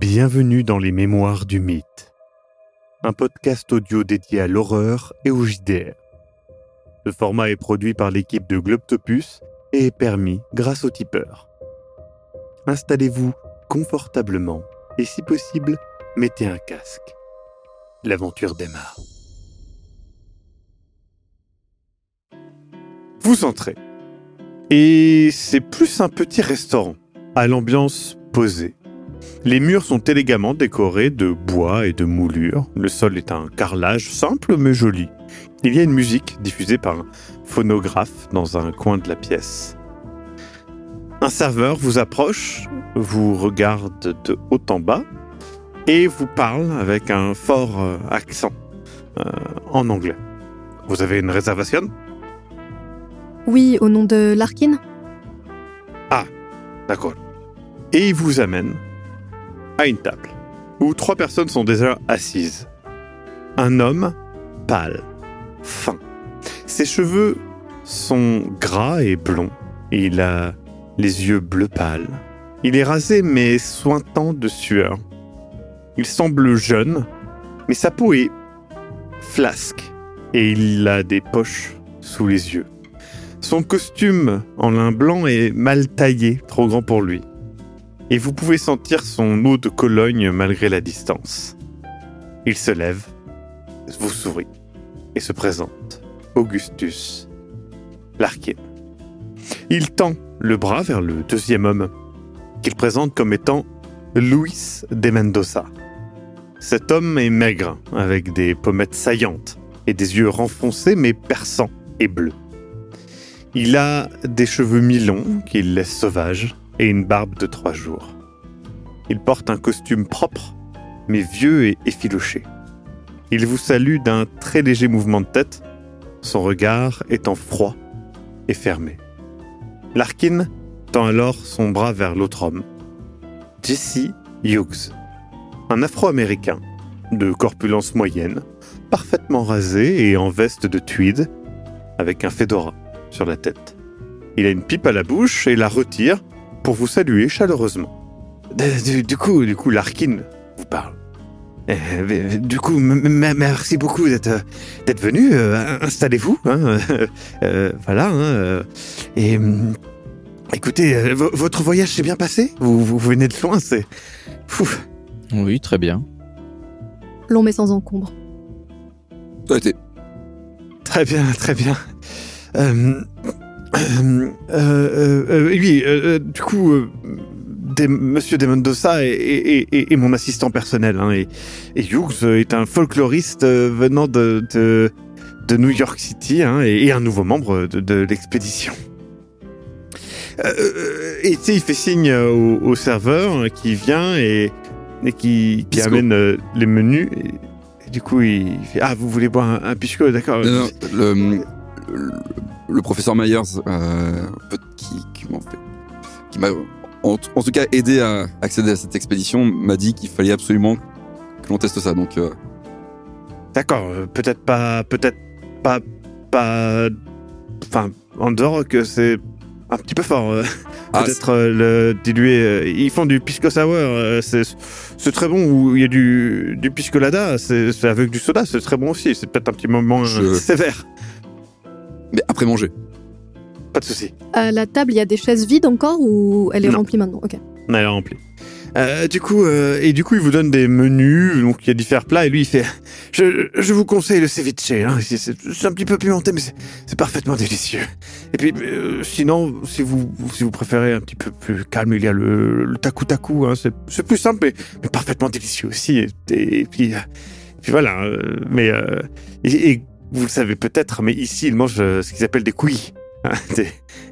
Bienvenue dans les Mémoires du Mythe, un podcast audio dédié à l'horreur et au JDR. Ce format est produit par l'équipe de Globtopus et est permis grâce au tipeur. Installez-vous confortablement et si possible, mettez un casque. L'aventure démarre. Vous entrez. Et c'est plus un petit restaurant, à l'ambiance posée. Les murs sont élégamment décorés de bois et de moulures. Le sol est un carrelage simple mais joli. Il y a une musique diffusée par un phonographe dans un coin de la pièce. Un serveur vous approche, vous regarde de haut en bas et vous parle avec un fort euh, accent euh, en anglais. Vous avez une réservation? Oui, au nom de Larkin D'accord. Et il vous amène à une table où trois personnes sont déjà assises. Un homme pâle, fin. Ses cheveux sont gras et blonds il a les yeux bleu pâle. Il est rasé mais sointant de sueur. Il semble jeune, mais sa peau est flasque et il a des poches sous les yeux. Son costume en lin blanc est mal taillé, trop grand pour lui. Et vous pouvez sentir son eau de Cologne malgré la distance. Il se lève, vous sourit et se présente. Augustus Larkin. Il tend le bras vers le deuxième homme, qu'il présente comme étant Luis de Mendoza. Cet homme est maigre, avec des pommettes saillantes et des yeux renfoncés mais perçants et bleus. Il a des cheveux mi-longs qu'il laisse sauvages et une barbe de trois jours. Il porte un costume propre, mais vieux et effiloché. Il vous salue d'un très léger mouvement de tête, son regard étant froid et fermé. Larkin tend alors son bras vers l'autre homme, Jesse Hughes, un Afro-Américain de corpulence moyenne, parfaitement rasé et en veste de tweed, avec un fedora sur la tête. Il a une pipe à la bouche et la retire pour vous saluer chaleureusement. Du, du coup, du coup, Larkin vous parle. Euh, du coup, merci beaucoup d'être d'être venu. Euh, Installez-vous. hein, euh, voilà. hein, euh, et hum, écoutez, euh, vo- votre voyage s'est bien passé? Vous, vous venez de loin, c'est. Fou. Oui, très bien. Long mais sans encombre. Ça a été. Très bien, très bien. Euh, euh, euh, oui, du coup, des- Monsieur De Mendoza est, est- est- est mon assistant personnel. hein, et, et Hughes est un folkloriste venant de, de, de New York City hein, et, et un nouveau membre de, de l'expédition. Euh, et tu sais, il fait signe au, au serveur qui vient et, et qui, amène euh, les menus. Et, et du coup, il fait Ah, vous voulez boire un, un pisco D'accord. Non, non, le, le, le professeur Myers, euh, qui, m'a, en, en tout cas, aidé à accéder à cette expédition, m'a dit qu'il fallait absolument que l'on teste ça. Donc, euh, D'accord, euh, peut-être pas, peut-être pas, pas, enfin, en dehors que c'est un petit peu fort. euh, ah, peut-être euh, le diluer. euh, ils font du pisco sour, c'est, très bon. Ou il y a du, du piscolada, c'est, avec du soda, c'est très bon aussi. C'est peut-être un petit moment Je- sévère. Mais après manger. Pas de souci. À la table, il y a des chaises vides encore ou elle est Non. remplie maintenant Ok. On a rempli. Euh, du coup, euh, et du coup, il vous donne des menus, donc il y a différents plats, et lui, il fait Je, je vous conseille le ceviche, hein, c'est, un petit peu pimenté, mais c'est, c'est parfaitement délicieux. Et puis, euh, sinon, si vous, si vous préférez un petit peu plus calme, il y a le, le taku taku, hein, c'est, c'est plus simple, mais, mais parfaitement délicieux aussi. Et, et puis, euh, et puis voilà, euh, mais, euh, et, et vous le savez peut-être, mais ici, ils mangent euh, ce qu'ils appellent des couilles. hein, des,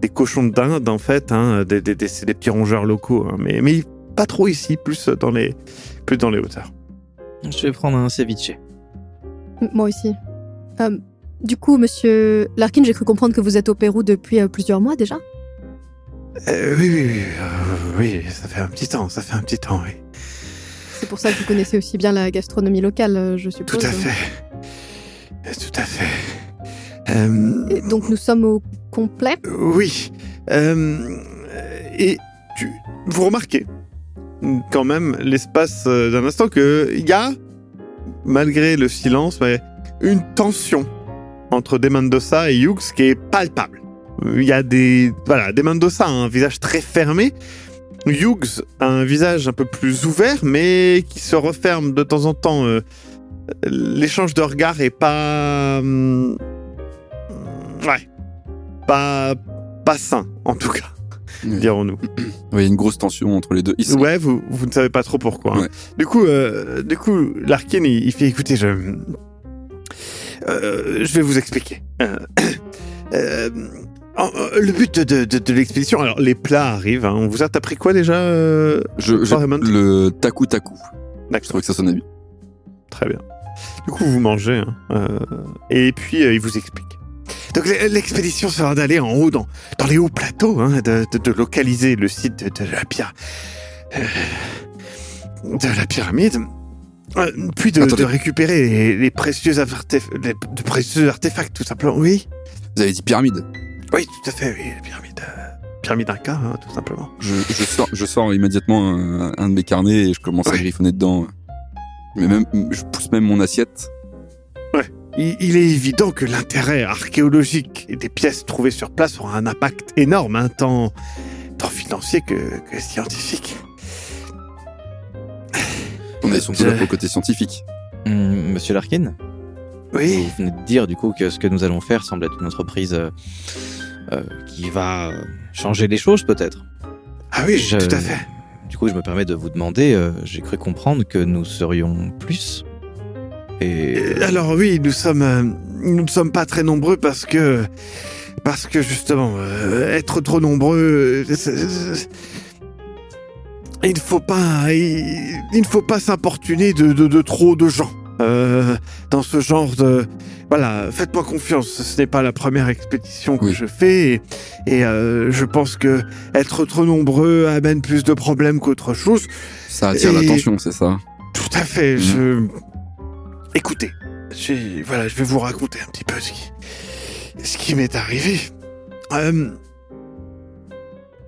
des cochons d'Inde, en fait, hein, des, des, des- c'est des petits rongeurs locaux, hein, mais, mais pas trop ici, plus dans les, plus dans les hauteurs. Je vais prendre un ceviche. Moi aussi. Euh, du coup, monsieur Larkin, j'ai cru comprendre que vous êtes au Pérou depuis euh, plusieurs mois déjà? Euh, oui, oui, oui, euh, oui, ça fait un petit temps, ça fait un petit temps, oui. C'est pour ça que vous connaissez aussi bien la gastronomie locale, je suppose. Tout à fait. Euh, Tout à fait. Euh, Et donc nous sommes au complet. oui. Euh, et tu, vous remarquez quand même l'espace d'un instant que il y a, malgré le silence, mais une tension entre Demendosa et Hughes qui est palpable. Il y a des voilà, a un visage très fermé. Hughes a un visage un peu plus ouvert, mais qui se referme de temps en temps. euh, L'échange de regards est pas, hum, ouais, pas pas sain en tout cas, Oui. dirons-nous. Il y a une grosse tension entre les deux. Sont- Ouais, vous, vous ne savez pas trop pourquoi. hein. Ouais. Du coup, euh, du coup, Larkin, il, il fait écoutez, je, euh, je vais vous expliquer. Euh, euh, le but de, de, de l'expédition, alors les plats arrivent. hein. On vous a t'as pris quoi déjà Je, le taku taku. Je trouvais que ça sonnait bien. très bien. Du coup, vous mangez, hein, euh, et puis euh, il vous explique. Donc l'expédition sera d'aller en haut, dans, dans les hauts plateaux, hein, de, de, de localiser le site de, de la pierre, euh, de la pyramide, puis de, récupérer les, les précieux les- de précieux artefacts, tout simplement. Oui, Vous avez dit pyramide. oui, tout à fait, oui, pyramide, pyramide Inca, hein, tout simplement. Je, je sors, je sors immédiatement un, un de mes carnets et je commence à griffonner dedans. Mais même, je pousse même mon assiette. Il, il est évident que l'intérêt archéologique des pièces trouvées sur place aura un impact énorme, hein, tant, tant financier que, que scientifique. On est surtout Je- là pour le côté scientifique. Hum, Monsieur Larkin, Oui, vous venez de dire du coup que ce que nous allons faire semble être une entreprise euh, euh, qui va changer les choses peut-être. ah oui, Je- tout à fait. Du coup, je me permets de vous demander, euh, j'ai cru comprendre que nous serions plus. Et Euh, Alors oui, euh, nous ne sommes pas très nombreux parce que, parce que justement, être trop nombreux, il ne faut pas, il, il ne faut pas s'importuner de trop de gens euh, dans ce genre de. Voilà, faites-moi confiance. Ce n'est pas la première expédition que Oui. je fais et, et, euh, je pense que être trop nombreux amène plus de problèmes qu'autre chose. Ça attire Et- l'attention, c'est ça. Tout à fait. Mhm. Je... Écoutez, j'ai- voilà, je vais vous raconter un petit peu ce qui, ce qui m'est arrivé. Euh,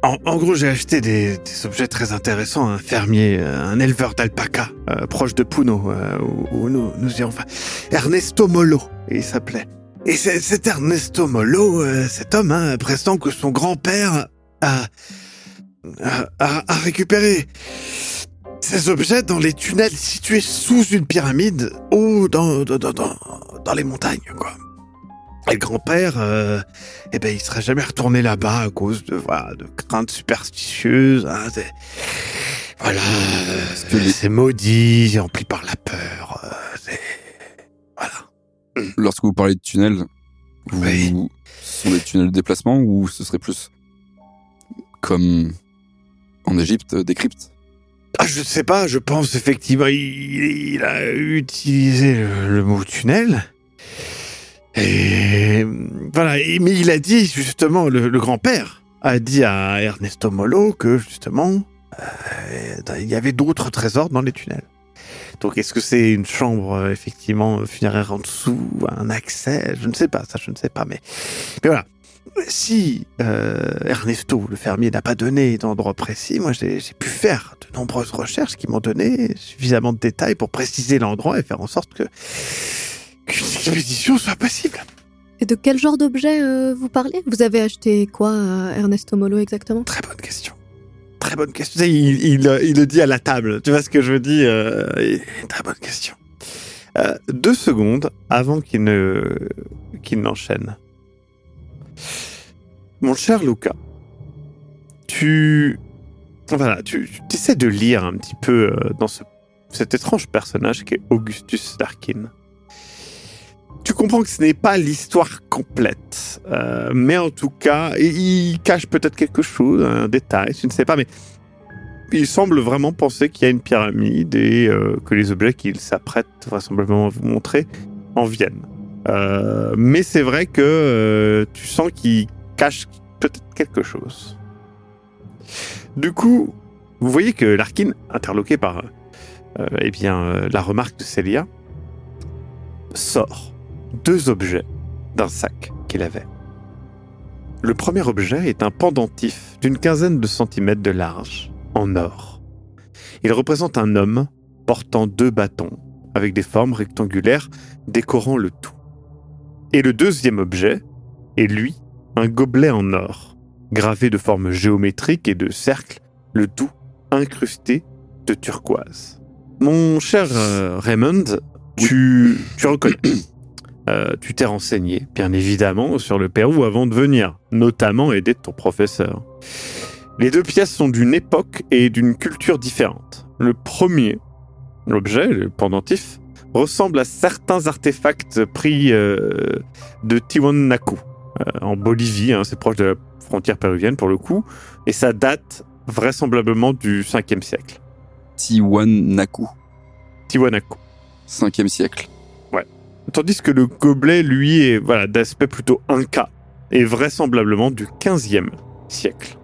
En, gros, j'ai acheté des, objets très intéressants un fermier, euh, un éleveur d'alpaca, euh, proche de Puno, euh, où, nous, nous y enfin, Ernesto Molo, il s'appelait. Et cet Ernesto Molo, cet homme, hein, que son grand-père a, a, récupéré ces objets dans les tunnels situés sous une pyramide ou dans, dans, dans, dans, dans les montagnes, quoi. Et le grand-père, euh, eh ben, il serait jamais retourné là-bas à cause de, voilà, de craintes superstitieuses. Hein, c'est- voilà, c'est maudit, rempli par la peur. euh, voilà. Lorsque vous parlez de tunnels, vous, Oui. ce sont des tunnels de déplacement ou ce serait plus comme en Égypte, des cryptes? Ah, je sais pas, je pense effectivement, il, il a utilisé le, le mot tunnel. Et voilà, mais il a dit justement, le, grand-père a dit à Ernesto Molo que justement, euh, il y avait d'autres trésors dans les tunnels. Donc est-ce que c'est une chambre euh, effectivement funéraire en dessous, un accès? Je ne sais pas, ça je ne sais pas, mais, voilà. Si euh, Ernesto, le fermier, n'a pas donné d'endroit précis, moi j'ai pu faire de nombreuses recherches qui m'ont donné suffisamment de détails pour préciser l'endroit et faire en sorte que qu'une expédition soit possible. Et de quel genre d'objet euh, vous parlez? Vous avez acheté quoi à Ernesto Molo exactement? Très bonne question. Très bonne question. Sais, Il, il, il le dit à la table. Tu vois ce que je veux dire euh, Très bonne question. Euh, deux secondes avant qu'il ne qu'il n'enchaîne. Mon cher Luca, tu voilà, tu, tu essaies de lire un petit peu euh, dans ce, cet étrange personnage qui est Augustus Darkin. Tu comprends que ce n'est pas l'histoire complète, euh, mais en tout cas, il, cache peut-être quelque chose, un détail, tu ne sais pas, mais il semble vraiment penser qu'il y a une pyramide et euh, que les objets qu'il s'apprête vraisemblablement à vous montrer en viennent. Euh, mais c'est vrai que tu sens qu'il cache peut-être quelque chose. Du coup, vous voyez que Larkin, interloqué par eh bien, la remarque de Célia, sort deux objets d'un sac qu'il avait. Le premier objet est un pendentif d'une quinzaine de centimètres de large, en or. Il représente un homme portant deux bâtons avec des formes rectangulaires décorant le tout. Et le deuxième objet est lui, un gobelet en or, gravé de formes géométriques et de cercles, le tout incrusté de turquoise. Mon cher euh, Raymond, tu, tu reconnais. Euh, tu t'es renseigné, bien évidemment, sur le Pérou avant de venir, notamment aidé de ton professeur. Les deux pièces sont d'une époque et d'une culture différentes. Le premier, l'objet, le pendentif, ressemble à certains artefacts pris euh, de Tiwanaku, euh, en Bolivie, hein, c'est proche de la frontière péruvienne pour le coup, et ça date vraisemblablement du 5e siècle. Tiwanaku, Tiwanaku. 5e siècle. Tandis que le gobelet, lui, est voilà, d'aspect plutôt inca, et vraisemblablement du 15e siècle.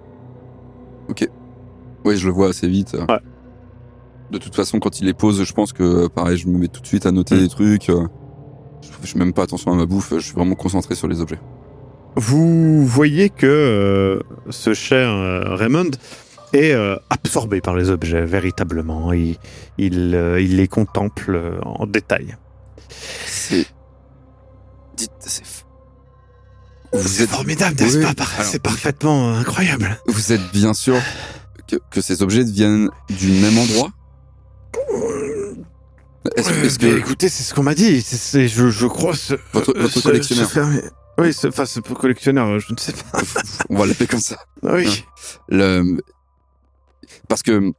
Oui, je le vois assez vite. Ouais. De toute façon, quand il les pose, je pense que, pareil, je me mets tout de suite à noter Mm. des trucs. euh, Je fais même pas attention à ma bouffe, je suis vraiment concentré sur les objets. Vous voyez que euh, ce cher euh, Raymond est euh, absorbé par les objets, véritablement. Il, il, il les contemple en détail. C'est. Dites, c'est. Vous êtes, formidable, n'est-ce pas? Par- C'est parfaitement incroyable. vous êtes bien sûr que, que ces objets viennent du même endroit? Est-ce est-ce que écoutez, c'est ce qu'on m'a dit. C'est- c'est- je, je crois ce, Votre- euh, votre ce- collectionneur. ce fermier- Oui, ce, enfin, ce collectionneur, euh, je ne sais pas. on va l'appeler comme ça Oui. le... Parce que,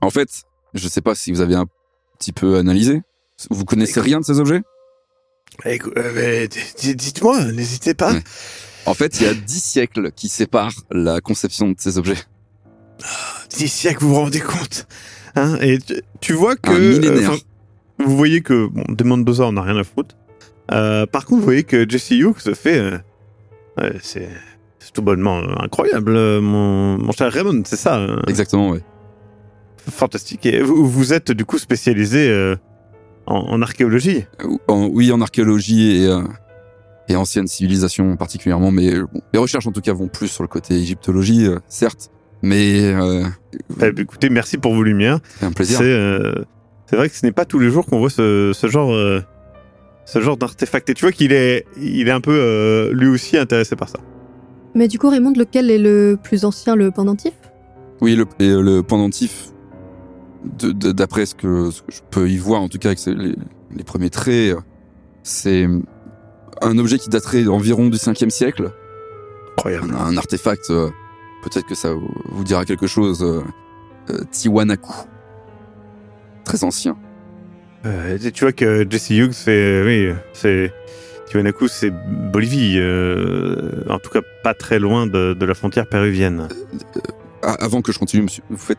en fait, je sais pas si vous avez un petit peu analysé. Vous connaissez rien de ces objets? Euh, Dites-moi, n'hésitez pas. En fait, il y a dix siècles qui séparent la conception de ces objets. Dix siècles, vous vous rendez compte hein Et tu, tu vois que... Un millénaire. euh, vous voyez que, bon, de Mendoza, on n'a rien à foutre. Euh, par contre, vous voyez que Jesse Hughes se fait... ouais, c'est tout bonnement incroyable, mon, mon cher Raymond, c'est ça euh, Exactement, ouais. Fantastique. Et vous, vous êtes du coup spécialisé en, en archéologie Euh, en- oui, en archéologie et, euh, et ancienne civilisation particulièrement, mais euh, bon, les recherches en tout cas vont plus sur le côté égyptologie, euh, certes, mais euh, Eh ben, Écoutez, merci pour vos lumières. c'est un plaisir. C'est euh, c'est vrai que ce n'est pas tous les jours qu'on voit ce, ce genre euh, ce genre d'artefact. Et tu vois qu'il est il est un peu euh, lui aussi intéressé par ça. Mais du coup, Raymond, lequel est le plus ancien, le pendentif? Oui, le, et, le pendentif, de- de- d'après ce que, ce que je peux y voir, en tout cas avec les, les premiers traits, c'est un objet qui daterait environ du 5e siècle. Incroyable. Un, un artefact, euh, peut-être que ça vous, dira quelque chose, euh, euh, Tiwanaku. Très ancien. Euh, tu vois que Jesse Hughes fait oui, c'est Tiwanaku, c'est Bolivie, euh, en tout cas pas très loin de, de la frontière péruvienne. Avant que je continue, monsieur, vous faites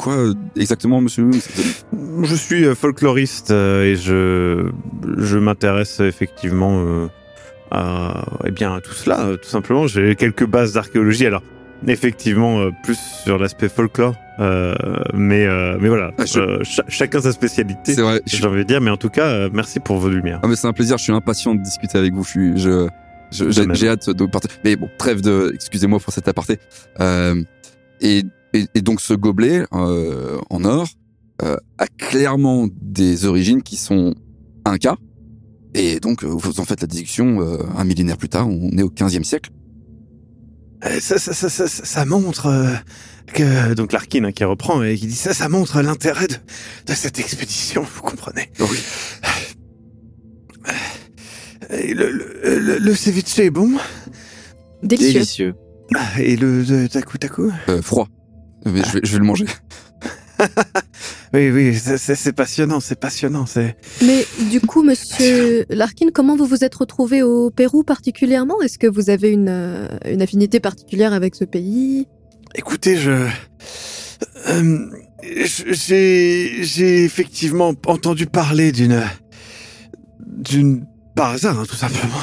quoi euh, exactement, monsieur Je suis euh, folkloriste euh, et je je m'intéresse effectivement à eh bien à tout cela. Tout simplement, j'ai quelques bases d'archéologie. Alors effectivement plus sur l'aspect folklore, euh, mais euh, mais voilà, Ah, je- Euh, chacun sa spécialité. Vrai. je- J'ai envie de dire, mais en tout cas, merci pour vos lumières. Ah mais c'est un plaisir, je suis impatient de discuter avec vous. Je suis, j'ai, j'ai hâte de partager. Mais bon, trêve de, excusez-moi pour cet aparté. Euh, et, et, et donc ce gobelet euh, en or euh, a clairement des origines qui sont incas. Et donc euh, vous en faites la déduction euh, un millénaire plus tard, on est au 15e siècle. Euh, Ça, ça, ça, ça, ça- ça montre euh, que donc Larkin hein, qui reprend et qui dit ça, ça montre l'intérêt de, de cette expédition. Vous comprenez Oui. Et le, le, le, le ceviche est bon Délicieux. Délicieux. Ah, et le taku taku Euh, froid. Mais je, vais, je vais le manger. Oui, oui, c'est- passionnant, c'est passionnant. C'est Mais du coup, monsieur Larkin, comment vous vous êtes retrouvé au Pérou particulièrement? Est-ce que vous avez une, euh, une affinité particulière avec ce pays? Écoutez, je. euh, j'ai j'ai effectivement entendu parler d'une. d'une. par hasard, hein, tout simplement.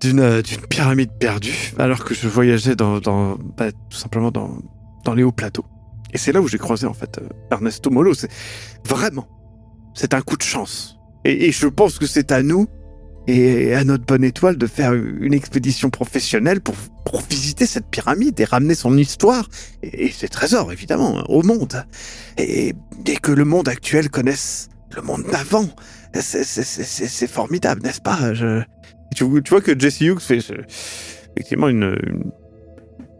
D'une euh, d'une pyramide perdue, alors que je voyageais dans. dans bah, tout simplement dans, dans les hauts plateaux. Et c'est là où j'ai croisé, en fait, euh, Ernesto Molo. C'est vraiment. C'est un coup de chance. Et, je pense que c'est à nous et à notre bonne étoile de faire une expédition professionnelle pour visiter cette pyramide et ramener son histoire et, ses trésors, évidemment, au monde. Et, et que le monde actuel connaisse le monde d'avant. C'est- formidable, n'est-ce pas? Je- tu, vois que Jesse Hughes fait ce- effectivement une,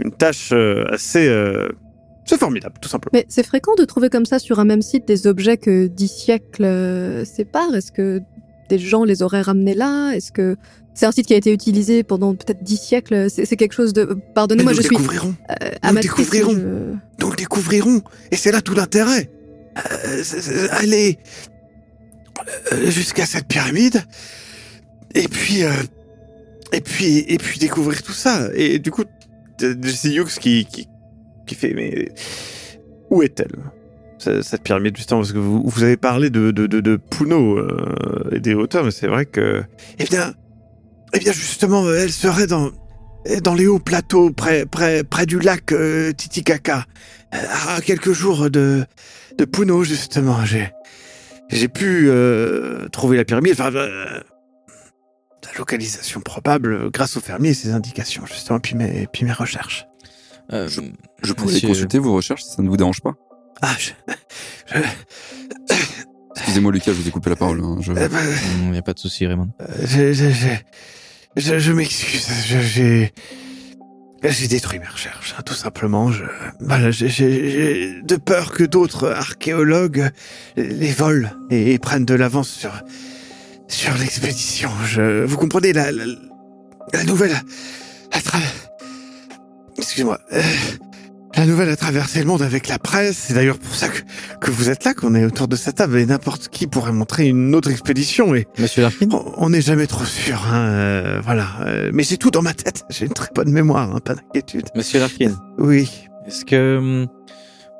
une tâche euh, assez... euh, c'est formidable, tout simplement. Mais c'est fréquent de trouver comme ça sur un même site des objets que dix siècles euh, séparent. Est-ce que des gens les auraient ramenés là? Est-ce que c'est un site qui a été utilisé pendant peut-être dix siècles? C'est c'est quelque chose de... Pardonnez-moi, je nous suis découvrirons. euh, nous amatrice. découvrirons. je- Nous le découvrirons. Et c'est là tout l'intérêt. Euh, aller jusqu'à cette pyramide. Et puis, euh, et puis, et puis découvrir tout ça. Et du coup, t- Jesse Hughes qui, qui, qui fait, mais où est-elle? Ce- cette pyramide justement parce que vous, vous avez parlé de de, de, Puno euh, et des hauteurs mais c'est vrai que eh bien eh bien justement elle serait dans dans les hauts plateaux près près près du lac euh, Titicaca. Euh, à quelques jours de de Puno justement j'ai j'ai pu trouver la pyramide. Enfin la localisation probable euh, grâce aux fermiers et ses indications justement puis mes puis mes recherches Euh, Je pourrais Monsieur- consulter vos recherches si ça ne vous dérange pas. ah je, je- Excusez-moi Lucas, je vous ai coupé la parole. hein, je- euh, bah, Il n'y a pas de souci, Raymond. Euh, je, je, je, je, je m'excuse. Je- J'ai, j'ai détruit mes recherches, hein, tout simplement. Je, voilà, j'ai, j'ai- j'ai de peur que d'autres archéologues les volent et, prennent de l'avance sur, sur l'expédition. Je, vous comprenez la, la, la nouvelle, a tra- excusez-moi. euh, la nouvelle a traversé le monde avec la presse. C'est d'ailleurs pour ça que, que vous êtes là, qu'on est autour de cette table. Et n'importe qui pourrait montrer une autre expédition. Et Monsieur Larkin on- n'est jamais trop sûr. Hein, euh, voilà. Euh, mais j'ai tout dans ma tête. J'ai une très bonne mémoire, hein, pas d'inquiétude. Monsieur Larkin, Oui. est-ce que... hum,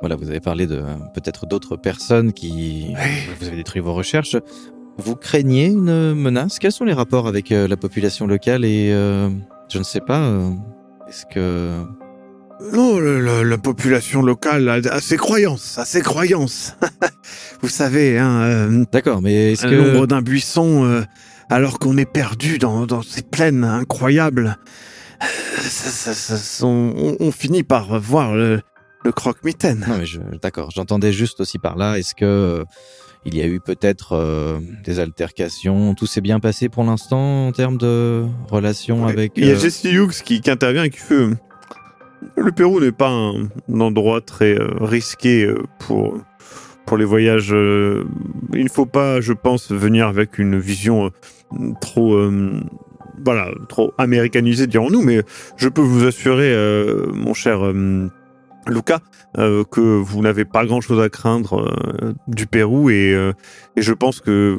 Voilà, vous avez parlé de peut-être d'autres personnes qui... Oui. Vous avez détruit vos recherches. Vous craignez une menace? Quels sont les rapports avec euh, la population locale et... euh, je ne sais pas... euh, Est-ce que... Non, la population locale a, a ses croyances, a ses croyances. vous savez, hein, euh, D'accord, mais est-ce que... l'ombre d'un buisson, euh, alors qu'on est perdu dans, dans ces plaines incroyables, ça- ça- ça- on, finit par voir le, le croque-mitaine. Non, mais je, d'accord, j'entendais juste aussi par là. Est-ce que il y a eu peut-être euh, des altercations Tout s'est bien passé pour l'instant en termes de relations avec. Il y a euh, Jesse Hughes qui, qui intervient et qui fait euh, Le Pérou n'est pas un, un endroit très risqué pour, pour les voyages. il ne faut pas, je pense, venir avec une vision trop. voilà, trop américanisée, dirons-nous, mais je peux vous assurer, euh, mon cher euh, Luca, euh, que vous n'avez pas grand-chose à craindre euh, du Pérou et, euh, et je pense que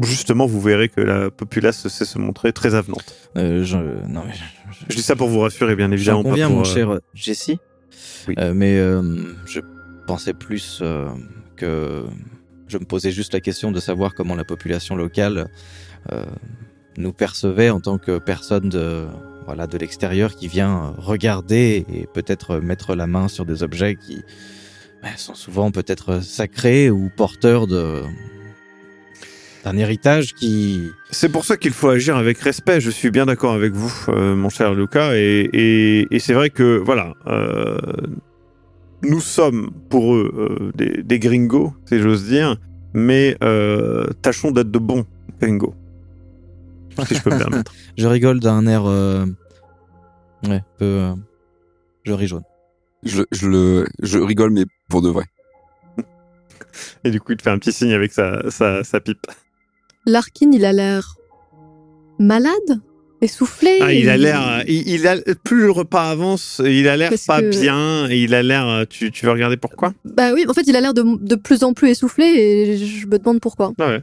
justement vous verrez que la populace sait se montrer très avenante. je, non, mais je- Je dis ça pour vous rassurer, bien évidemment. J'en conviens, pas pour, mon cher. Oui. Euh, mais je pensais plus que je me posais juste la question de savoir comment la population locale nous percevait en tant que personne de voilà de l'extérieur qui vient regarder et peut-être mettre la main sur des objets qui ben, sont souvent peut-être sacrés ou porteurs d'un héritage qui C'est pour ça qu'il faut agir avec respect. Je suis bien d'accord avec vous, euh, mon cher Lucas. Et, c'est vrai que, voilà, euh, nous sommes pour eux euh, des, des gringos, si j'ose dire, mais tâchons d'être de bons gringos. Si je peux me permettre. je rigole d'un air euh, ouais peu euh, je ris jaune Je, je, le, je rigole, mais pour de vrai. Et du coup, il te fait un petit signe avec sa, sa, sa pipe. Larkin, il a l'air malade, essoufflé? Ah, il a l'air, il, il a, plus le repas avance, il a l'air pas que- bien, et il a l'air, tu, tu veux regarder pourquoi? Bah oui, en fait, il a l'air de, de plus en plus essoufflé et je me demande pourquoi. Ah ouais.